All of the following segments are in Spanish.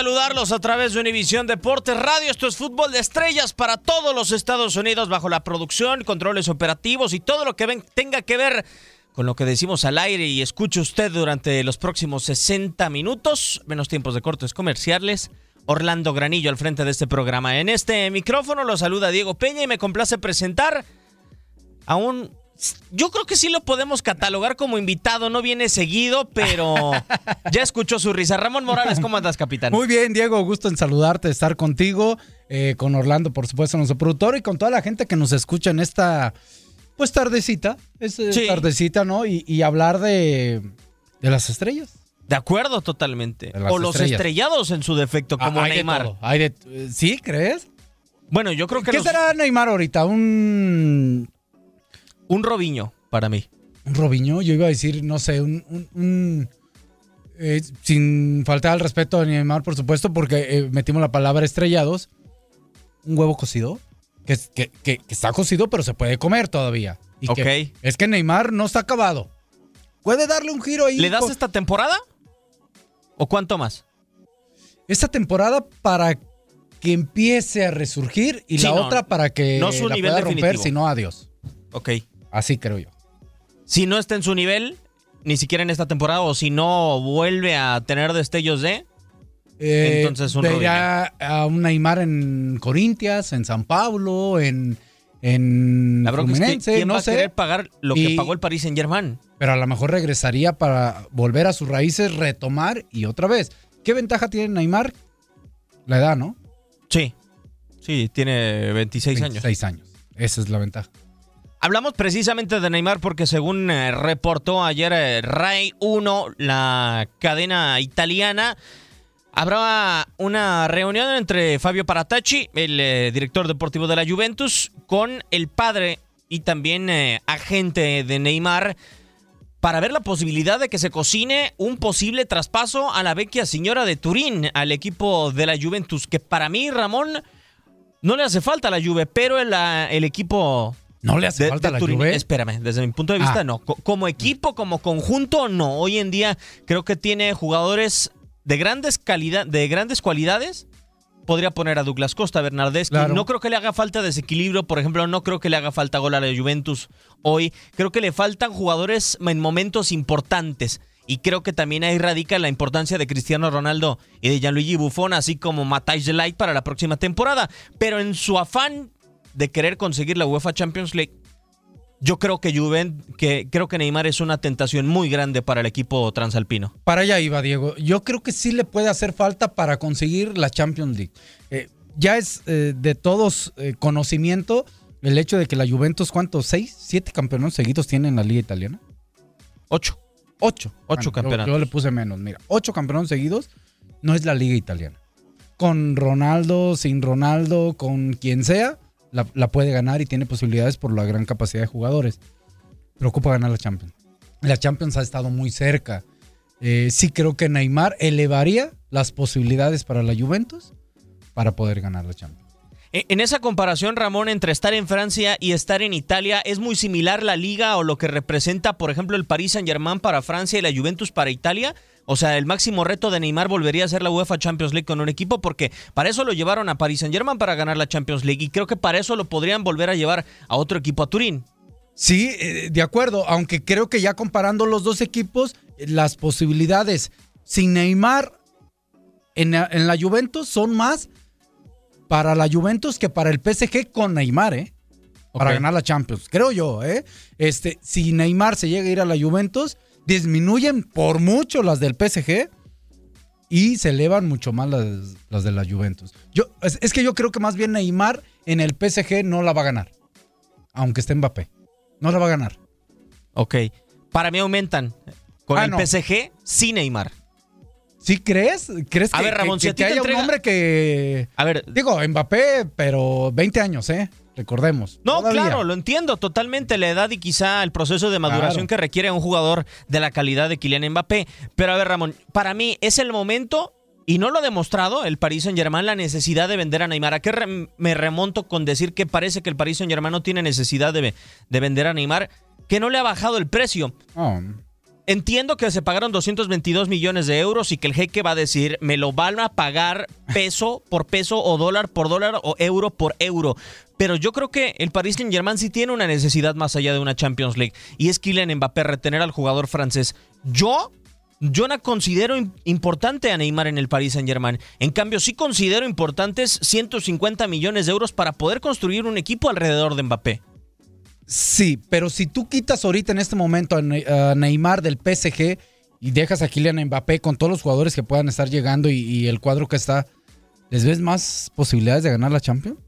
Saludarlos a través de Univisión Deportes Radio. Esto es fútbol de estrellas para todos los Estados Unidos bajo la producción, controles operativos y todo lo que tenga que ver con lo que decimos al aire y escuche usted durante los próximos 60 minutos, menos tiempos de cortes comerciales. Orlando Granillo al frente de este programa. En este micrófono lo saluda Diego Peña y me complace presentar a un... Yo creo que sí lo podemos catalogar como invitado, no viene seguido, pero ya escuchó su risa. Ramón Morales, ¿cómo andas, capitán? Muy bien, Diego, gusto en saludarte, estar contigo, eh, con Orlando, por supuesto, nuestro productor, y con toda la gente que nos escucha en esta, pues, tardecita, es eh, Sí. tardecita, ¿no? Y, y hablar de, de las estrellas. De acuerdo, totalmente. De O los estrellas. estrellados en su defecto, como Ah, hay de Neymar. todo, hay de- eh, ¿Sí, crees? Bueno, yo creo que ¿Qué los- será Neymar ahorita? ¿Un, un Robiño para mí. un Robinho? Yo iba a decir, no sé, un... un- un, eh, sin faltar al respeto a Neymar, por supuesto, porque eh, metimos la palabra estrellados. Un huevo cocido. Que, que- que- que está cocido, pero se puede comer todavía. Y Ok. es que Neymar no está acabado. Puede darle un giro ahí. ¿Le das esta temporada? ¿O cuánto más? esta temporada para que empiece a resurgir y Sí, la no, otra para que no la pueda romper, definitivo. si no, adiós. Ok. Así creo yo. Si no está en su nivel, ni siquiera en esta temporada, o si no vuelve a tener destellos de... Eh, Entonces, un vería a un Neymar en Corintias, en San Pablo, en, en La es que ¿quién no va a sé. querer pagar lo que pagó el Paris Saint Germain? Pero a lo mejor regresaría para volver a sus raíces, retomar y otra vez. ¿Qué ventaja tiene Neymar? La edad, ¿no? Sí. Sí, tiene 26, años. 26 años. Esa es la ventaja. Hablamos precisamente de Neymar porque según eh, reportó ayer eh, Rai 1, la cadena italiana, habrá una reunión entre Fabio Paratacci, el eh, director deportivo de la Juventus, con el padre y también agente de Neymar para ver la posibilidad de que se cocine un posible traspaso a la vecchia señora de Turín, al equipo de la Juventus, que para mí, Ramón, no le hace falta la Juve, pero el equipo No le hace de- falta de la Turín- Juve. Espérame, desde mi punto de vista, Ah. no. Co- como equipo, como conjunto, no. Hoy en día creo que tiene jugadores de grandes calidad, de grandes cualidades. Podría poner a Douglas Costa, Bernardeschi. Claro. No creo que le haga falta desequilibrio, por ejemplo, no creo que le haga falta gol a la Juventus hoy. Creo que le faltan jugadores en momentos importantes. Y creo que también ahí radica la importancia de Cristiano Ronaldo y de Gianluigi Buffon, así como Matthijs de Ligt para la próxima temporada. Pero en su afán de querer conseguir la UEFA Champions League, yo creo que Juven, que creo que Neymar es una tentación muy grande para el equipo transalpino. Para allá iba, Diego. Yo creo que sí le puede hacer falta para conseguir la Champions League. Eh, ya es eh, de todos eh, conocimiento el hecho de que la Juventus, ¿cuántos? ¿Seis? ¿Siete campeonatos seguidos tiene en la Liga Italiana? Ocho. Ocho. Ocho yo- campeonatos. Yo, le puse menos. Mira, ocho campeonatos seguidos no es la Liga Italiana. Con Ronaldo, sin Ronaldo, con quien sea, la, puede ganar y tiene posibilidades por la gran capacidad de jugadores. Pero ocupa ganar la Champions. La Champions ha estado muy cerca. Eh, sí creo que Neymar elevaría las posibilidades para la Juventus para poder ganar la Champions. E- En esa comparación, Ramón, entre estar en Francia y estar en Italia, ¿es muy similar la liga o lo que representa, por ejemplo, el Paris Saint-Germain para Francia y la Juventus para Italia? O sea, el máximo reto de Neymar volvería a ser la UEFA Champions League con un equipo, porque para eso lo llevaron a Paris Saint-Germain para ganar la Champions League, y creo que para eso lo podrían volver a llevar a otro equipo a Turín. Sí, eh, de acuerdo, aunque creo que ya comparando los dos equipos, las posibilidades sin Neymar en, la- en la Juventus son más para la Juventus que para el PSG con Neymar, ¿eh? Para ganar la Champions, creo yo, ¿eh? Este, si Neymar se llega a ir a la Juventus, disminuyen por mucho las del PSG y se elevan mucho más las, las de la Juventus. Yo, es, es que yo creo que más bien Neymar en el PSG no la va a ganar, aunque esté Mbappé. No la va a ganar. Ok. Para mí aumentan con Ah, el no. PSG sin Neymar. ¿Sí crees? ¿Crees A que, ver, Ramón, que- si que haya entrega- un hombre que... A ver, Digo, Mbappé, pero 20 años, ¿eh? Recordemos. No, Todavía. claro, lo entiendo totalmente, la edad y quizá el proceso de maduración Claro. que requiere un jugador de la calidad de Kylian Mbappé. Pero a ver, Ramón, para mí es el momento, y no lo ha demostrado el Paris Saint-Germain, la necesidad de vender a Neymar. ¿A qué re- me remonto con decir que parece que el Paris Saint-Germain no tiene necesidad de, de vender a Neymar? Que no le ha bajado el precio. Oh, Entiendo que se pagaron 222 millones de euros y que el jeque va a decir, me lo van a pagar peso por peso o dólar por dólar o euro por euro. Pero yo creo que el Paris Saint-Germain sí tiene una necesidad más allá de una Champions League y es Kylian Mbappé retener al jugador francés. Yo yo no considero im- importante a Neymar en el Paris Saint-Germain. En cambio, sí considero importantes 150 millones de euros para poder construir un equipo alrededor de Mbappé. Sí, pero si tú quitas ahorita en este momento a Neymar del PSG y dejas a Kylian Mbappé con todos los jugadores que puedan estar llegando y, y el cuadro que está, ¿les ves más posibilidades de ganar la Champions?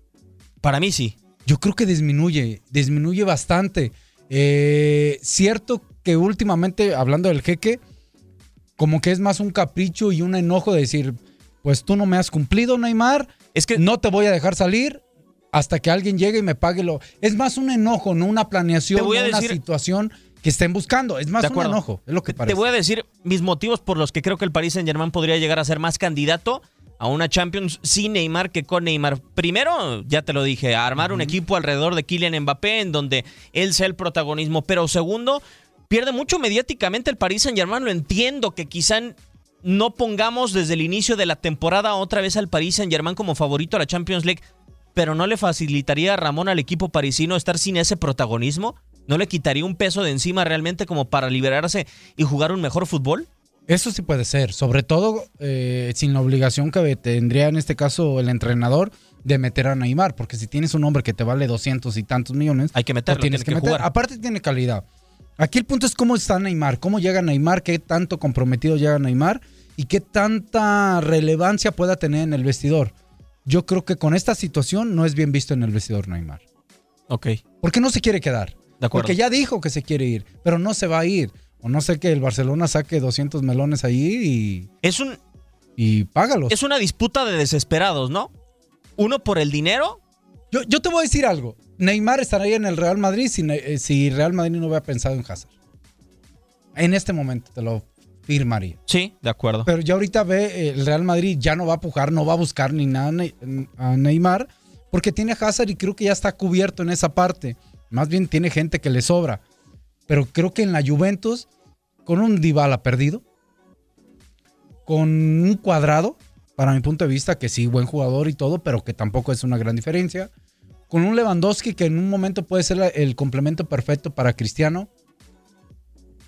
Para mí sí. Yo creo que disminuye, disminuye bastante. Eh, cierto que últimamente, hablando del jeque, como que es más un capricho y un enojo de decir, pues tú no me has cumplido, Neymar, Es que no te voy a dejar salir hasta que alguien llegue y me pague lo... Es más un enojo, no una planeación, voy a no una decir- situación que estén buscando. Es más un enojo, es lo que Te- parece. Te voy a decir mis motivos por los que creo que el Paris Saint Germain podría llegar a ser más candidato a una Champions sin Neymar que con Neymar. Primero, ya te lo dije, a armar un equipo alrededor de Kylian Mbappé en donde él sea el protagonismo. Pero segundo, pierde mucho mediáticamente el Paris Saint Germain. Lo entiendo que quizá no pongamos desde el inicio de la temporada otra vez al Paris Saint Germain como favorito a la Champions League. Pero no le facilitaría a Ramón al equipo parisino estar sin ese protagonismo. ¿No le quitaría un peso de encima realmente como para liberarse y jugar un mejor fútbol? Eso sí puede ser, sobre todo eh, sin la obligación que tendría en este caso el entrenador de meter a Neymar, porque si tienes un hombre que te vale 200 y tantos millones, Hay que lo meterlo, tienes tiene que, que meter. jugar. Aparte tiene calidad. Aquí el punto es cómo está Neymar, cómo llega Neymar, qué tanto comprometido llega Neymar y qué tanta relevancia pueda tener en el vestidor. Yo creo que con esta situación no es bien visto en el vestidor Neymar. Ok. Porque no se quiere quedar. De acuerdo. Porque ya dijo que se quiere ir, pero no se va a ir. O no sé que el Barcelona saque 200 melones ahí Es un y, y págalos. es una disputa de desesperados, ¿no? Uno por el dinero. Yo, yo te voy a decir algo. Neymar estaría en el Real Madrid si, eh, si Real Madrid no hubiera pensado en Hazard. En este momento te lo firmaría. Sí, de acuerdo. Pero ya ahorita ve, eh, el Real Madrid ya no va a pujar, no va a buscar ni nada a Ne- a Neymar, porque tiene a Hazard y creo que ya está cubierto en esa parte. Más bien tiene gente que le sobra. Pero creo que en la Juventus, con un Dybala perdido, con un cuadrado, para mi punto de vista, que sí, buen jugador y todo, pero que tampoco es una gran diferencia. Con un Lewandowski que en un momento puede ser el complemento perfecto para Cristiano.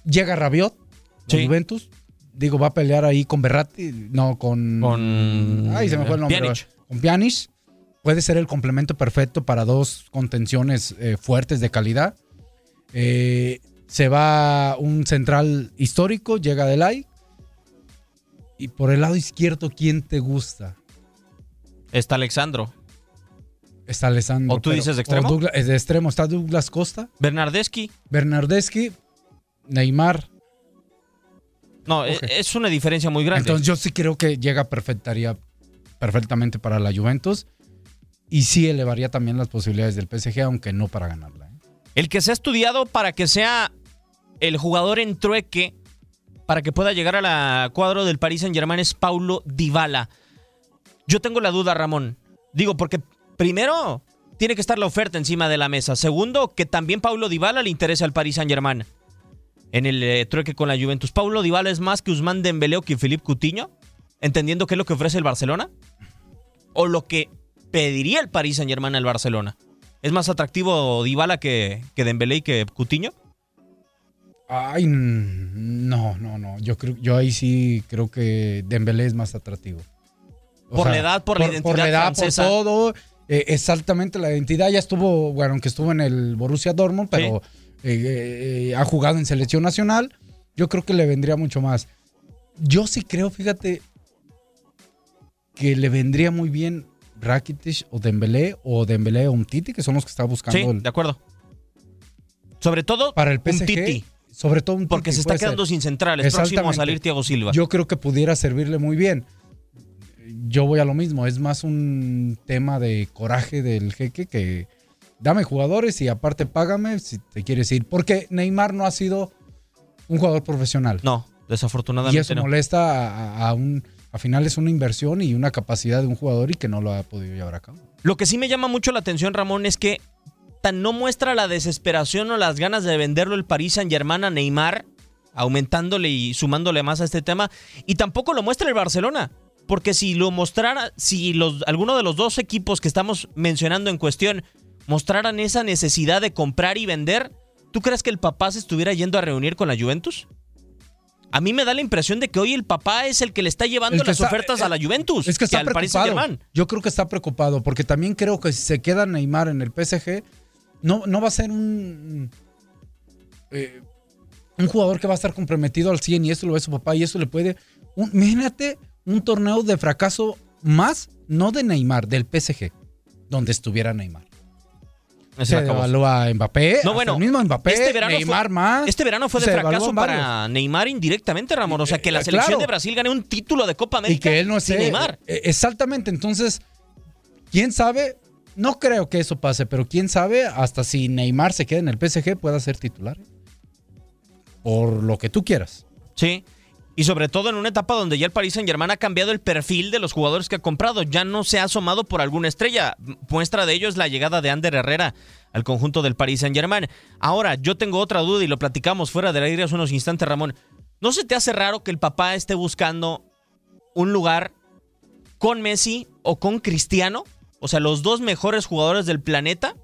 Llega Rabiot, de Sí. Juventus. Digo, va a pelear ahí con Berratti, no, con... Con Ay, se me fue el nombre. Pjanic. Con Pjanic. Puede ser el complemento perfecto para dos contenciones eh, fuertes de calidad. Eh, se va un central histórico, llega Delay. Y por el lado izquierdo, ¿quién te gusta? Está Alexandro. Está Alessandro. ¿O tú dices de extremo? Douglas- es de extremo. Está Douglas Costa, Bernardeschi. Bernardeschi, Neymar. No, e- es una diferencia muy grande. Entonces yo sí creo que llega perfectaría perfectamente para la Juventus. Y sí elevaría también las posibilidades del PSG, aunque no para ganarla. El que se ha estudiado para que sea el jugador en trueque para que pueda llegar a la cuadro del Paris Saint-Germain es Paulo Dybala. Yo tengo la duda, Ramón. Digo, porque primero tiene que estar la oferta encima de la mesa. Segundo, que también Paulo Dybala le interesa al Paris Saint-Germain en el eh, trueque con la Juventus. Paulo Dybala es más que Usman Dembélé o que Philippe Coutinho, entendiendo qué es lo que ofrece el Barcelona o lo que pediría el Paris Saint-Germain al Barcelona. ¿Es más atractivo Dybala que, que Dembélé y que Coutinho? Ay, no, no, no. Yo creo, yo ahí sí creo que Dembélé es más atractivo. O Por la edad, por la identidad Por la edad, francesa. por todo. eh, exactamente la identidad. Ya estuvo, bueno, aunque estuvo en el Borussia Dortmund, pero eh, eh, ha jugado en selección nacional. Yo creo que le vendría mucho más. Yo sí creo, fíjate, que le vendría muy bien Rakitic o Dembélé o Dembélé o Umtiti, que son los que está buscando Sí, el- de acuerdo. Sobre todo para el PSG. Titi, Sobre todo un porque se está puede ser. quedando sin centrales. Próximo a salir Thiago Silva. Yo creo que pudiera servirle muy bien. Yo voy a lo mismo, es más un tema de coraje del jeque que dame jugadores y aparte págame si te quieres ir. Porque Neymar no ha sido un jugador profesional. No, desafortunadamente y eso no. molesta a, a un... A final es una inversión y una capacidad de un jugador y que no lo ha podido llevar a cabo. Lo que sí me llama mucho la atención, Ramón, es que tan no muestra la desesperación o las ganas de venderlo el Paris Saint-Germain a Neymar, aumentándole y sumándole más a este tema, y tampoco lo muestra el Barcelona. Porque si lo mostrara, si alguno de los dos equipos que estamos mencionando en cuestión mostraran esa necesidad de comprar y vender, ¿tú crees que el papá se estuviera yendo a reunir con la Juventus? A mí me da la impresión de que hoy el papá es el que le está llevando las está- ofertas eh, a la Juventus Es que está al preocupado. Yo creo que está preocupado porque también creo que si se queda Neymar en el PSG, no, no va a ser un, eh, un jugador que va a estar comprometido al 100 y eso lo ve su papá y eso le puede... un- imagínate un torneo de fracaso más, no de Neymar, del PSG, donde estuviera Neymar. Se devalúa Mbappé, No, bueno, el mismo Mbappé, este verano Neymar fue, más. Este verano fue de fracaso para Neymar indirectamente, Ramón. O sea, que la Eh, selección claro. de Brasil gane un título de Copa y América que él no sin esté. Neymar. Eh, Exactamente, entonces, quién sabe, no creo que eso pase, pero quién sabe, hasta si Neymar se queda en el PSG pueda ser titular. Por lo que tú quieras. Sí. Y sobre todo en una etapa donde ya el Paris Saint Germain ha cambiado el perfil de los jugadores que ha comprado. Ya no se ha asomado por alguna estrella. Muestra de ello es la llegada de Ander Herrera al conjunto del Paris Saint Germain. Ahora, yo tengo otra duda y lo platicamos fuera del aire hace unos instantes, Ramón. ¿No se te hace raro que el papá esté buscando un lugar con Messi o con Cristiano? O sea, los dos mejores jugadores del planeta.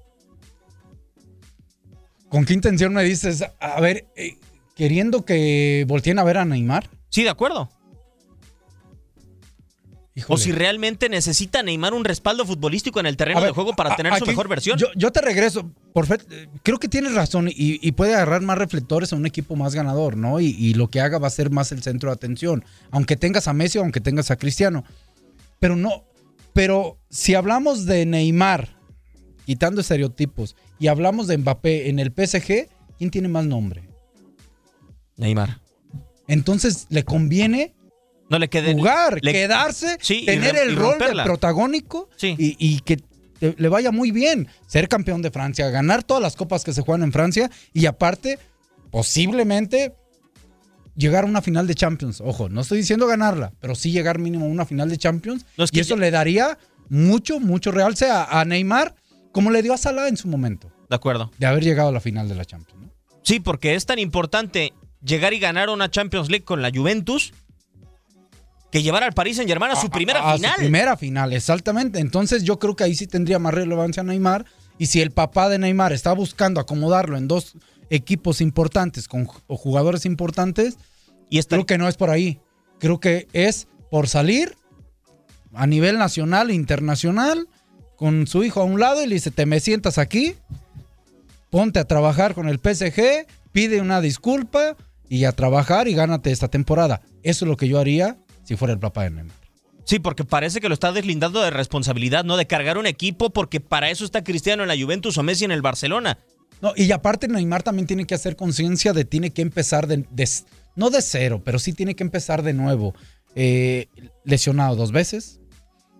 ¿Con qué intención me dices? A ver, eh, queriendo que volteen a ver a Neymar. Sí, de acuerdo. Híjole. O si realmente necesita Neymar un respaldo futbolístico en el terreno ver, de juego para tener su mejor versión. Yo, yo te regreso. Por fe- creo que tienes razón y, y puede agarrar más reflectores a un equipo más ganador, ¿no? Y, y lo que haga va a ser más el centro de atención. Aunque tengas a Messi o aunque tengas a Cristiano. Pero no. Pero si hablamos de Neymar, quitando estereotipos, y hablamos de Mbappé en el PSG, ¿quién tiene más nombre? Neymar. Entonces le conviene No le quede. jugar, le- quedarse, Sí, tener el y rol de protagónico Sí. y, y que te- le vaya muy bien. Ser campeón de Francia, ganar todas las copas que se juegan en Francia y aparte, posiblemente llegar a una final de Champions. Ojo, no estoy diciendo ganarla, pero sí llegar mínimo a una final de Champions. No, es y eso ya- le daría mucho, mucho realce a, a Neymar, como le dio a Salah en su momento, De acuerdo. de haber llegado a la final de la Champions. ¿no? Sí, porque es tan importante llegar y ganar una Champions League con la Juventus que llevar al Paris Saint Germain a su primera a final. Su primera final, exactamente. Entonces yo creo que ahí sí tendría más relevancia Neymar. Y si el papá de Neymar está buscando acomodarlo en dos equipos importantes con o jugadores importantes, Y está, creo que no es por ahí. Creo que es por salir a nivel nacional e internacional con su hijo a un lado y le dice, te me sientas aquí, ponte a trabajar con el PSG, pide una disculpa y a trabajar y gánate esta temporada. Eso es lo que yo haría si fuera el papá de Neymar. Sí, porque parece que lo está deslindando de responsabilidad, ¿no? De cargar un equipo, porque para eso está Cristiano en la Juventus o Messi en el Barcelona. No, y aparte Neymar también tiene que hacer conciencia de tiene que empezar de, de- no de cero, pero sí tiene que empezar de nuevo. Eh, lesionado dos veces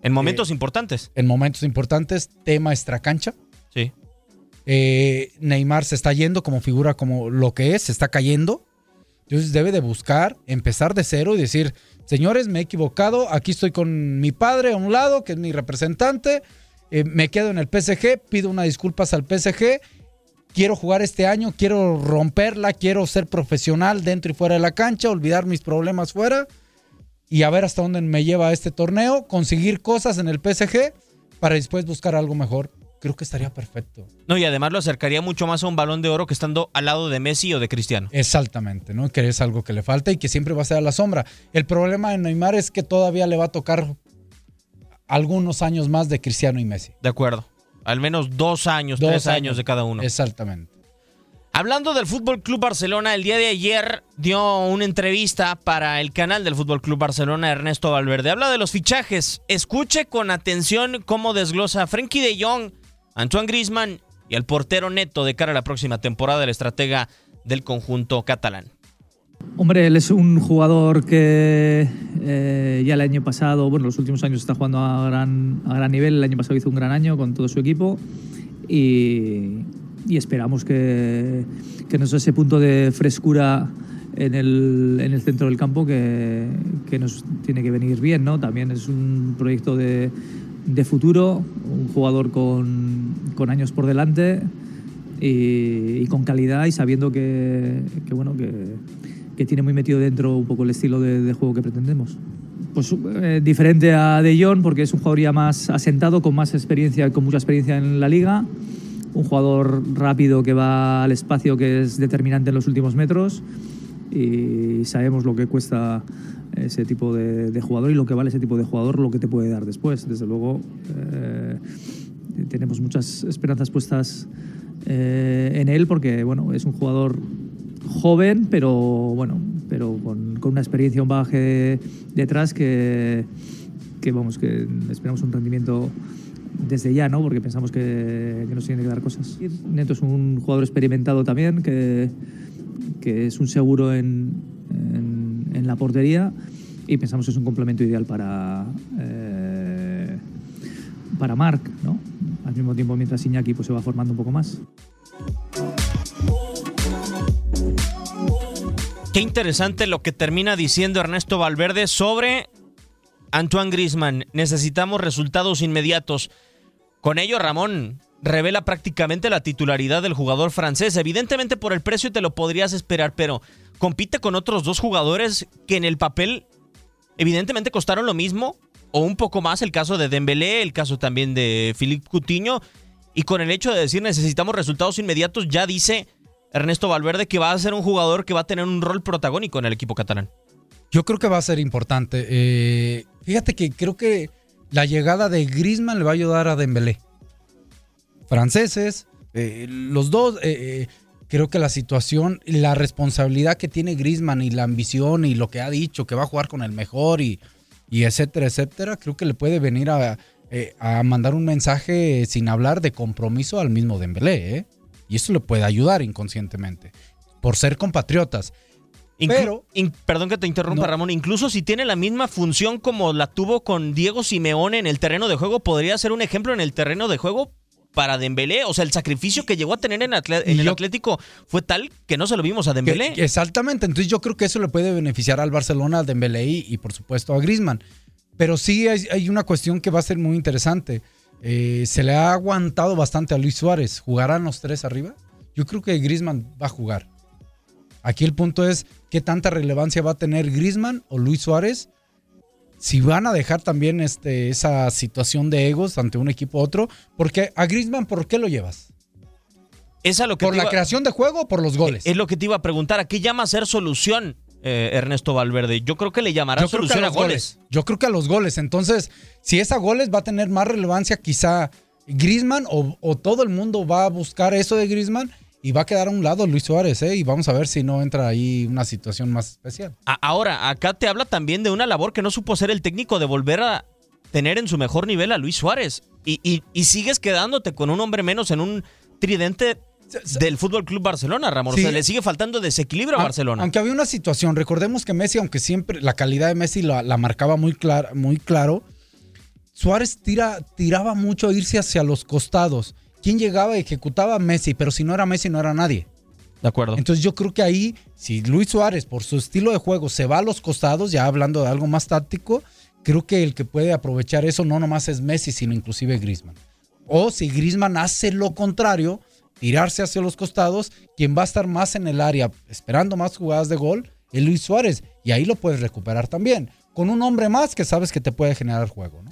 En momentos importantes. en momentos importantes, tema extracancha. Sí. Eh, Neymar se está yendo como figura como lo que es, se está cayendo. Entonces debe de buscar, empezar de cero y decir, señores, me he equivocado, aquí estoy con mi padre a un lado, que es mi representante, eh, me quedo en el PSG, pido unas disculpas al PSG, quiero jugar este año, quiero romperla, quiero ser profesional dentro y fuera de la cancha, olvidar mis problemas fuera y a ver hasta dónde me lleva este torneo, conseguir cosas en el PSG para después buscar algo mejor. Creo que estaría perfecto. No, y además lo acercaría mucho más a un balón de oro que estando al lado de Messi o de Cristiano. Exactamente, ¿no? Que es algo que le falta y que siempre va a ser a la sombra. El problema de Neymar es que todavía le va a tocar algunos años más de Cristiano y Messi. De acuerdo. Al menos dos años, Dos tres años. de cada uno. Exactamente. Hablando del Fútbol Club Barcelona, el día de ayer dio una entrevista para el canal del Fútbol Club Barcelona Ernesto Valverde. Habla de los fichajes. Escuche con atención cómo desglosa Frenkie de Jong, Antoine Griezmann y el portero neto de cara a la próxima temporada, el estratega del conjunto catalán. Hombre, él es un jugador que eh, ya el año pasado, bueno, los últimos años está jugando a gran, a gran nivel. El año pasado hizo un gran año con todo su equipo y, y esperamos que, que nos dé ese punto de frescura en el, en el centro del campo que, que nos tiene que venir bien, ¿no? También es un proyecto de, de futuro, un jugador con, con años por delante y, y con calidad y sabiendo que, que, bueno, que, que tiene muy metido dentro un poco el estilo de, de juego que pretendemos. Pues eh, diferente a De Jong porque es un jugador ya más asentado, con más experiencia, con mucha experiencia en la liga, un jugador rápido que va al espacio que es determinante en los últimos metros y sabemos lo que cuesta ese tipo de, de jugador y lo que vale ese tipo de jugador, lo que te puede dar después. Desde luego eh, tenemos muchas esperanzas puestas eh, en él porque bueno, es un jugador joven, pero bueno, pero con, con una experiencia, un bagaje detrás que, que vamos, que esperamos un rendimiento desde ya, ¿no? Porque pensamos que, nos tiene que dar cosas. Neto es un jugador experimentado también, que, que es un seguro en, en, en la portería y pensamos que es un complemento ideal para, eh, para Marc, ¿no? Mismo tiempo, mientras Iñaki pues, se va formando un poco más. Qué interesante lo que termina diciendo Ernesto Valverde sobre Antoine Griezmann. Necesitamos resultados inmediatos. Con ello, Ramón revela prácticamente la titularidad del jugador francés. Evidentemente por el precio te lo podrías esperar, pero compite con otros dos jugadores que en el papel evidentemente costaron lo mismo o un poco más. El caso de Dembélé, el caso también de Philippe Coutinho. Y con el hecho de decir necesitamos resultados inmediatos, ya dice Ernesto Valverde que va a ser un jugador que va a tener un rol protagónico en el equipo catalán. Yo creo que va a ser importante. Eh, fíjate que creo que la llegada de Griezmann le va a ayudar a Dembélé. Franceses, eh, los dos, eh, creo que la situación, la responsabilidad que tiene Griezmann y la ambición y lo que ha dicho, que va a jugar con el mejor y, y etcétera, etcétera, creo que le puede venir a, eh, a mandar un mensaje sin hablar de compromiso al mismo Dembélé, ¿eh? Y eso le puede ayudar inconscientemente, por ser compatriotas. Inclu- Pero- in- perdón que te interrumpa, No. Ramón. Incluso si tiene la misma función como la tuvo con Diego Simeone en el terreno de juego, podría ser un ejemplo en el terreno de juego para Dembélé. O sea, el sacrificio que llegó a tener en, Atle- en el Yo- Atlético fue tal que no se lo vimos a Dembélé. que exactamente, entonces yo creo que eso le puede beneficiar al Barcelona, a Dembélé y, y, por supuesto a Griezmann. Pero sí hay, hay una cuestión que va a ser muy interesante. Eh, se le ha aguantado bastante a Luis Suárez. ¿Jugarán los tres arriba? Yo creo que Griezmann va a jugar. Aquí el punto es qué tanta relevancia va a tener Griezmann o Luis Suárez. Si van a dejar también este, esa situación de egos ante un equipo u otro. Porque a Griezmann, ¿por qué lo llevas? Es a lo que ¿Por la creación de juego o por los goles? Es lo que te iba a preguntar. ¿A qué llama ser solución eh, Ernesto Valverde? Yo creo que le llamará Yo creo que solución a, goles. Yo creo que a los goles. Entonces, si es a goles, va a tener más relevancia quizá Griezmann o, o todo el mundo va a buscar eso de Griezmann y va a quedar a un lado Luis Suárez, ¿eh? Y vamos a ver si no entra ahí una situación más especial. Ahora, acá te habla también de una labor que no supo ser el técnico de volver a tener en su mejor nivel a Luis Suárez. Y, y- y sigues quedándote con un hombre menos en un tridente del Fútbol Club Barcelona, Ramón. Sí. O sea, le sigue faltando desequilibrio a Barcelona. Aunque había una situación, recordemos que Messi, aunque siempre la calidad de Messi la, la marcaba muy, clar- muy claro, Suárez tira, tiraba mucho a irse hacia los costados. ¿Quién llegaba y ejecutaba? Messi, pero si no era Messi, no era nadie. De acuerdo. Entonces yo creo que ahí, si Luis Suárez, por su estilo de juego, se va a los costados, ya hablando de algo más táctico, creo que el que puede aprovechar eso no nomás es Messi, sino inclusive Griezmann. O si Griezmann hace lo contrario, tirarse hacia los costados, quien va a estar más en el área esperando más jugadas de gol es Luis Suárez. Y ahí lo puedes recuperar también. Con un hombre más que sabes que te puede generar juego, ¿no?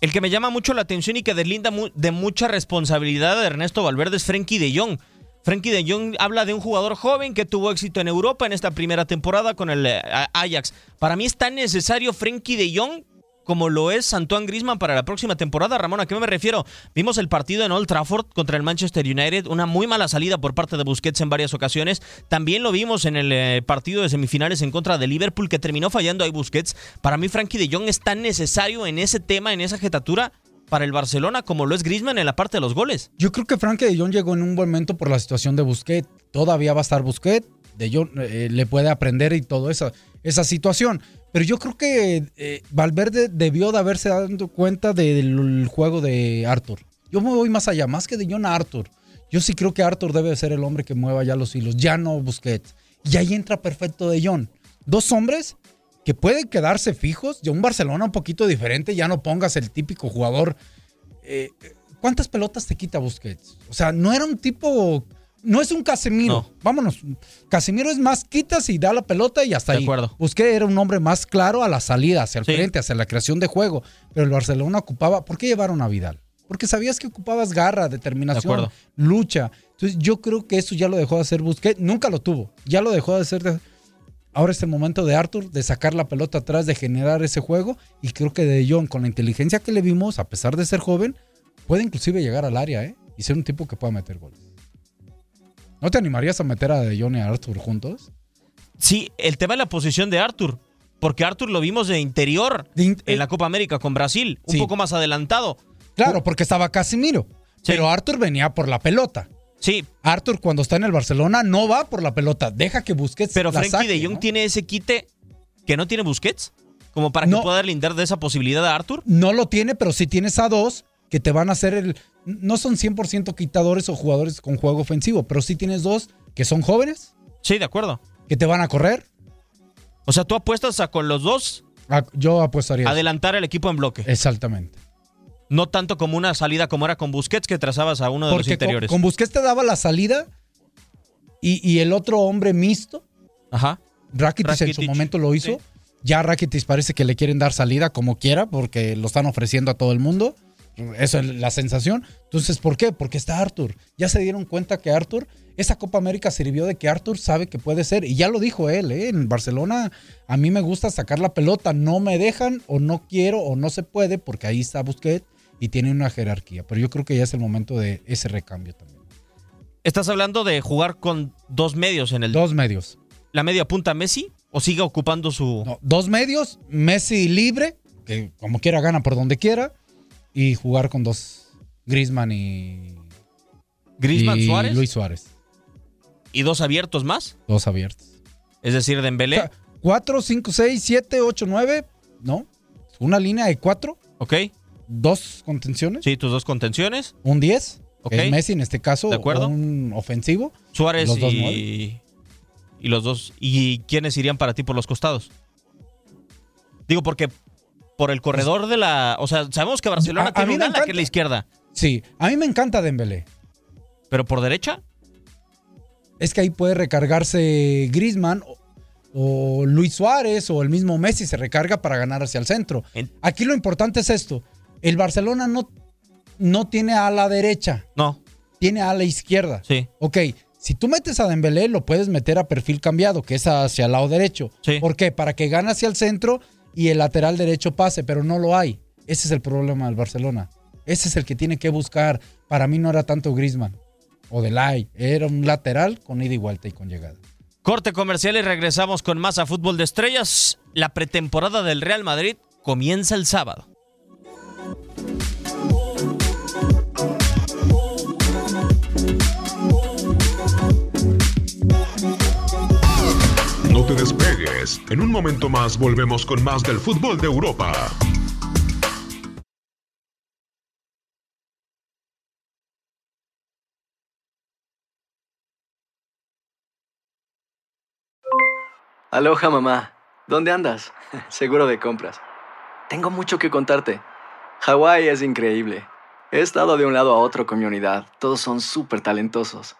El que me llama mucho la atención y que deslinda de mucha responsabilidad de Ernesto Valverde es Frenkie de Jong. Frenkie de Jong habla de un jugador joven que tuvo éxito en Europa en esta primera temporada con el eh, Ajax. Para mí es tan necesario Frenkie de Jong como lo es Antoine Griezmann para la próxima temporada. Ramón, ¿a qué me refiero? Vimos el partido en Old Trafford contra el Manchester United, una muy mala salida por parte de Busquets en varias ocasiones. También lo vimos en el eh, partido de semifinales en contra de Liverpool que terminó fallando ahí Busquets. Para mí Frankie de Jong es tan necesario en ese tema, en esa jetatura para el Barcelona como lo es Griezmann en la parte de los goles. Yo creo que Frank de Jong llegó en un buen momento por la situación de Busquets. Todavía va a estar Busquets. De Jong eh, le puede aprender y toda esa, esa situación. Pero yo creo que eh, Valverde debió de haberse dado cuenta del juego de Arthur. Yo me voy más allá, más que de a Arthur. Yo sí creo que Arthur debe de ser el hombre que mueva ya los hilos, ya no Busquets. Y ahí entra perfecto de Jong. Dos hombres que pueden quedarse fijos. De un Barcelona un poquito diferente, ya no pongas el típico jugador eh, ¿cuántas pelotas te quita Busquets? O sea, no era un tipo, no es un Casemiro. No. Vámonos. Casemiro es más quitas y da la pelota y hasta De ahí. acuerdo. Busquets era un hombre más claro a la salida, hacia el Sí. frente, hacia la creación de juego. Pero el Barcelona ocupaba, ¿por qué llevaron a Vidal? Porque sabías que ocupabas garra, determinación, De lucha. Entonces yo creo que eso ya lo dejó de hacer Busquets. Nunca lo tuvo. Ya lo dejó de hacer. de- Ahora es el momento de Arthur de sacar la pelota atrás, de generar ese juego. Y creo que De Jong, con la inteligencia que le vimos, a pesar de ser joven, puede inclusive llegar al área ¿eh? y ser un tipo que pueda meter goles. ¿No te animarías a meter a De Jong y a Arthur juntos? Sí, el tema es la posición de Arthur. Porque Arthur lo vimos de interior De in- en la Copa América con Brasil, un poco más adelantado. Claro, porque estaba Casimiro. Sí. Pero Arthur venía por la pelota. Sí, Arthur cuando está en el Barcelona no va por la pelota, deja que Busquets pero la Frenkie saque, de Jong ¿no? tiene ese quite que no tiene Busquets, como para No. que pueda lindar de esa posibilidad a Arthur. No lo tiene, pero sí tienes a dos que te van a hacer el... No son 100% quitadores o jugadores con juego ofensivo, pero sí tienes dos que son jóvenes, Sí, de acuerdo. que te van a correr. O sea, tú apuestas a con los dos Yo apostaría. adelantar el equipo en bloque. Exactamente. No tanto como una salida como era con Busquets que trazabas a uno de los Porque con, interiores. con Busquets te daba la salida y, y el otro hombre mixto, Ajá. Rakitic, en su momento lo hizo. sí. Ya Rakitic parece que le quieren dar salida como quiera porque lo están ofreciendo a todo el mundo. Eso es la sensación. Entonces, ¿por qué? Porque está Arthur. Ya se dieron cuenta que Arthur, esa Copa América sirvió de que Arthur sabe que puede ser. Y ya lo dijo él, ¿eh? en Barcelona a mí me gusta sacar la pelota. No me dejan o no quiero o no se puede porque ahí está Busquets y tiene una jerarquía. Pero yo creo que ya es el momento de ese recambio también. ¿Estás hablando de jugar con dos medios en el Dos medios. la media punta Messi o sigue ocupando su No, dos medios, Messi libre, que como quiera gana por donde quiera. Y jugar con dos Griezmann y, Griezmann y Suárez Luis Suárez, y dos abiertos más, dos abiertos. es decir, Dembélé, O sea, 4, 5, 6, 7, 8, 9, ¿no? Una línea de 4, ¿ok? dos contenciones, Sí, tus dos contenciones, un 10, Ok. es Messi en este caso, De acuerdo. un ofensivo. Suárez Los dos y y los dos y quiénes irían para ti por los costados. Digo porque por el corredor de la, o sea, sabemos que Barcelona A- tiene mí un me ala que es la izquierda, Sí, a mí me encanta Dembélé. pero por derecha, Es que ahí puede recargarse Griezmann o, o Luis Suárez o el mismo Messi se recarga para ganar hacia el centro. En- Aquí lo importante es esto. El Barcelona no, no tiene a la derecha, no, tiene a la izquierda. sí, Ok, si tú metes a Dembélé, lo puedes meter a perfil cambiado, que es hacia el lado derecho. Sí. ¿Por qué? Para que gane hacia el centro y el lateral derecho pase, pero no lo hay. Ese es el problema del Barcelona. Ese es el que tiene que buscar. Para mí no era tanto Griezmann o Delay, era un lateral con ida y vuelta y con llegada. Corte comercial y regresamos con más a Fútbol de Estrellas. La pretemporada del Real Madrid comienza el sábado. No te En un momento más volvemos con más del fútbol de Europa. Aloha mamá, ¿dónde andas? Seguro de compras. Tengo mucho que contarte. Hawái es increíble. He estado de un lado a otro con mi unidad. Todos son súper talentosos.